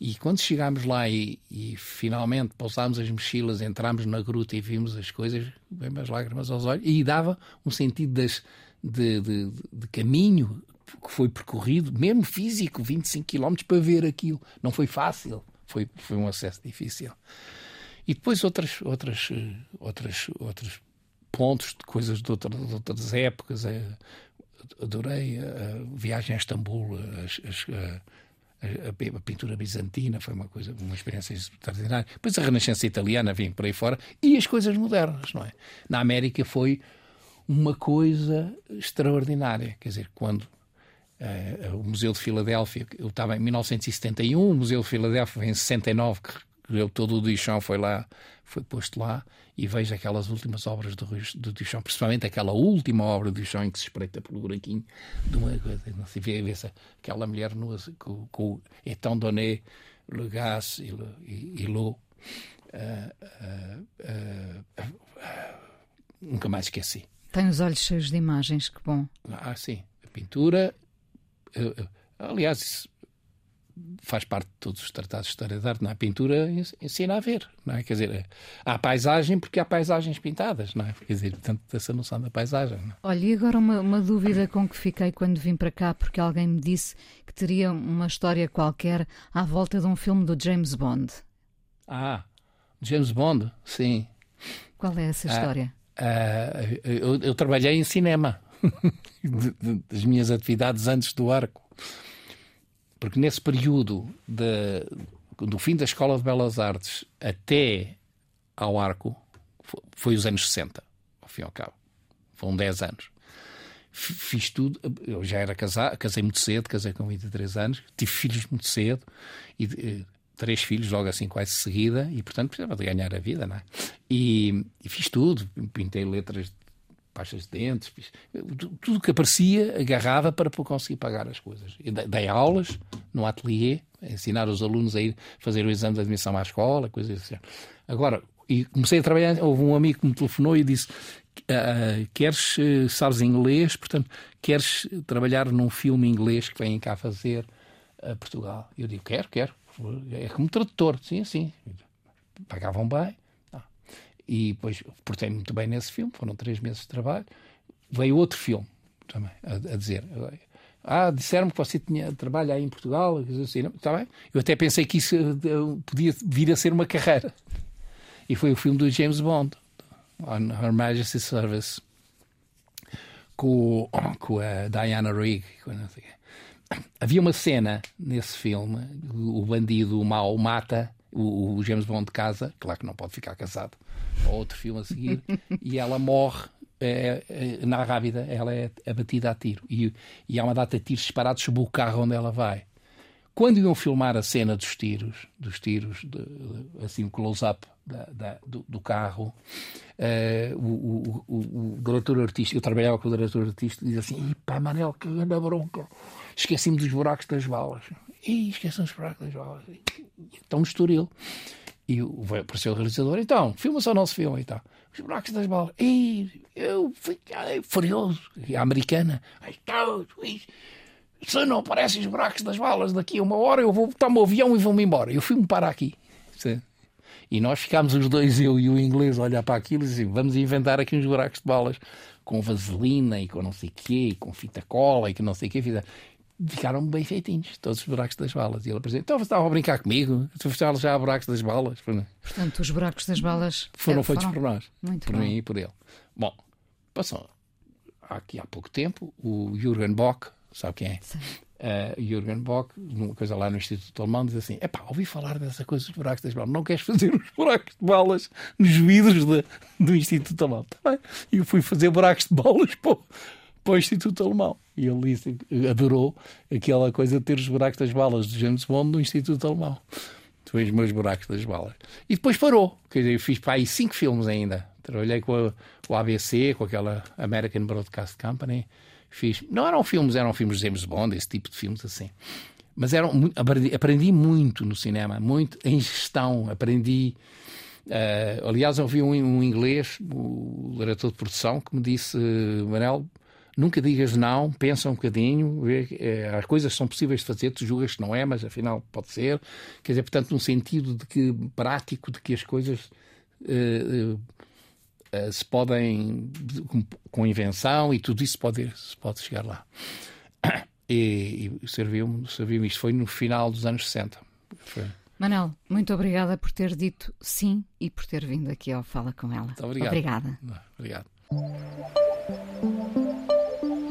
E quando chegámos lá e, e, finalmente pousámos as mochilas, entramos na gruta e vimos as coisas, bem as lágrimas aos olhos, e dava um sentido das, de, de, de, caminho que foi percorrido, mesmo físico, 25 km para ver aquilo. Não foi fácil, foi, foi um acesso difícil. E depois outras, outras, eh, outras, outros pontos de coisas de outras, de outras épocas. Eh, adorei a viagem a Istambul, as, as, a, a, pintura bizantina foi uma coisa, uma experiência extraordinária. Depois a Renascença italiana vem por aí fora e as coisas modernas, não é? Na América foi uma coisa extraordinária. Quer dizer, quando uh, o Museu de Filadélfia, eu estava em 1971, o Museu de Filadélfia em 69, que eu, todo o Duchamp foi lá, foi posto lá, e vejo aquelas últimas obras do, do Duchamp, principalmente aquela última obra do Duchamp em que se espreita pelo buraquinho de uma coisa, não se vê, vê aquela mulher nua com, com Etant donné le gaz e, le, e, uh, uh, nunca mais esqueci. Tem os olhos cheios de imagens, que bom. Ah, sim. A pintura. Aliás, isso faz parte de todos os tratados de história da arte. Na pintura ensina a ver, não é? Quer dizer, há paisagem porque há paisagens pintadas, não é? Quer dizer, portanto, essa noção da paisagem. É? Olha, e agora uma, uma dúvida com que fiquei quando vim para cá, porque alguém me disse que teria uma história qualquer à volta de um filme do James Bond. Ah, James Bond, sim. Qual é essa história? Ah, ah, eu, eu, trabalhei em cinema, das minhas atividades antes do arco. Porque nesse período de, do fim da Escola de Belas Artes até ao arco, foi, os anos 60, ao fim e ao cabo. Foram 10 anos. fiz tudo. Eu já era casado, casei muito cedo, casei com 23 anos, tive filhos muito cedo e eh, três filhos logo assim quase seguida e portanto precisava de ganhar a vida, não é? E, e fiz tudo, pintei letras pastas de dentes, tudo que aparecia agarrava para conseguir pagar as coisas. Dei aulas no ateliê, ensinar os alunos a ir fazer o exame de admissão à escola, coisas assim. Agora, e comecei a trabalhar, houve um amigo que me telefonou e disse Uh, queres, uh, sabes inglês, portanto, queres trabalhar num filme inglês que vêm cá fazer a Portugal? Eu digo, quero, quero. É como tradutor, sim, sim. Pagavam bem. E depois portei muito bem nesse filme, foram três meses de trabalho. Veio outro filme também, a, a dizer. Ah, disseram-me que você tinha trabalho aí em Portugal. Assim, está bem? Eu até pensei que isso eh, podia vir a ser uma carreira. E foi o filme do James Bond on Her Majesty's Service com, com a Diana Rigg. Havia uma cena nesse filme, o bandido mau mata o, o James Bond casa, claro que não pode ficar casado, outro filme a seguir, e ela morre é, é, na Rábida, ela é abatida a tiro. E, e há uma data de tiros disparados sobre o carro onde ela vai. Quando iam filmar a cena dos tiros, dos tiros, de, assim, o close-up do, do, carro, uh, o, o, o, o, diretor artístico, eu trabalhava com o diretor artístico, dizia assim: pá, Manel, que anda bronca, esqueci-me dos buracos das balas. E esqueci dos buracos das balas. Então, estoril. E apareceu o realizador, então, filma-se ou não se filma? Então, os buracos das balas. E eu fiquei furioso. E a americana, então, se não aparecem os buracos das balas daqui a uma hora, eu vou botar o avião e vou-me embora. Eu fui-me parar aqui. Sim. E nós ficámos os dois, eu e o inglês, a olhar para aquilo e dizer, vamos inventar aqui uns buracos de balas com vaselina e com não sei o quê, e com fita cola e que não sei o quê. Ficaram bem feitinhos, todos os buracos das balas. E ele apresentou, então você estava a brincar comigo? Tu fizeste já buracos das balas? Portanto, os buracos das balas foram feitos por nós, Muito por bom. mim e por ele. Bom, passou aqui há pouco tempo o Jürgen Bock, sabe quem é? Sim uh, Jürgen Bock, numa coisa lá no Instituto Alemão, diz assim: é pá, ouvi falar dessa coisa dos buracos das balas, não queres fazer os buracos de balas nos vidros de, do Instituto Alemão? Tá bem. E eu fui fazer buracos de balas para, para o Instituto Alemão. E ele disse, adorou aquela coisa de ter os buracos das balas do James Bond no Instituto Alemão. Tu os meus buracos das balas. E depois parou. Quer dizer, eu fiz para aí cinco filmes ainda. Trabalhei com, a, ABC, com aquela American Broadcast Company fiz. Não eram filmes, eram filmes de James Bond, esse tipo de filmes assim. Mas eram, aprendi, aprendi muito no cinema, muito em gestão. Aprendi. Uh, aliás, ouvi um, um inglês, o diretor de produção, que me disse: Manel, nunca digas não, pensa um bocadinho, vê, é, as coisas são possíveis de fazer, tu julgas que não é, mas afinal pode ser. Quer dizer, portanto, num sentido de que prático, de que as coisas uh, uh, se podem, com, com, invenção e tudo isso pode, se pode chegar lá. E, e serviu-me, serviu isto foi no final dos anos 60. Foi. Manel, muito obrigada por ter dito sim e por ter vindo aqui ao Fala com ela. Muito obrigado. Obrigada. Obrigado.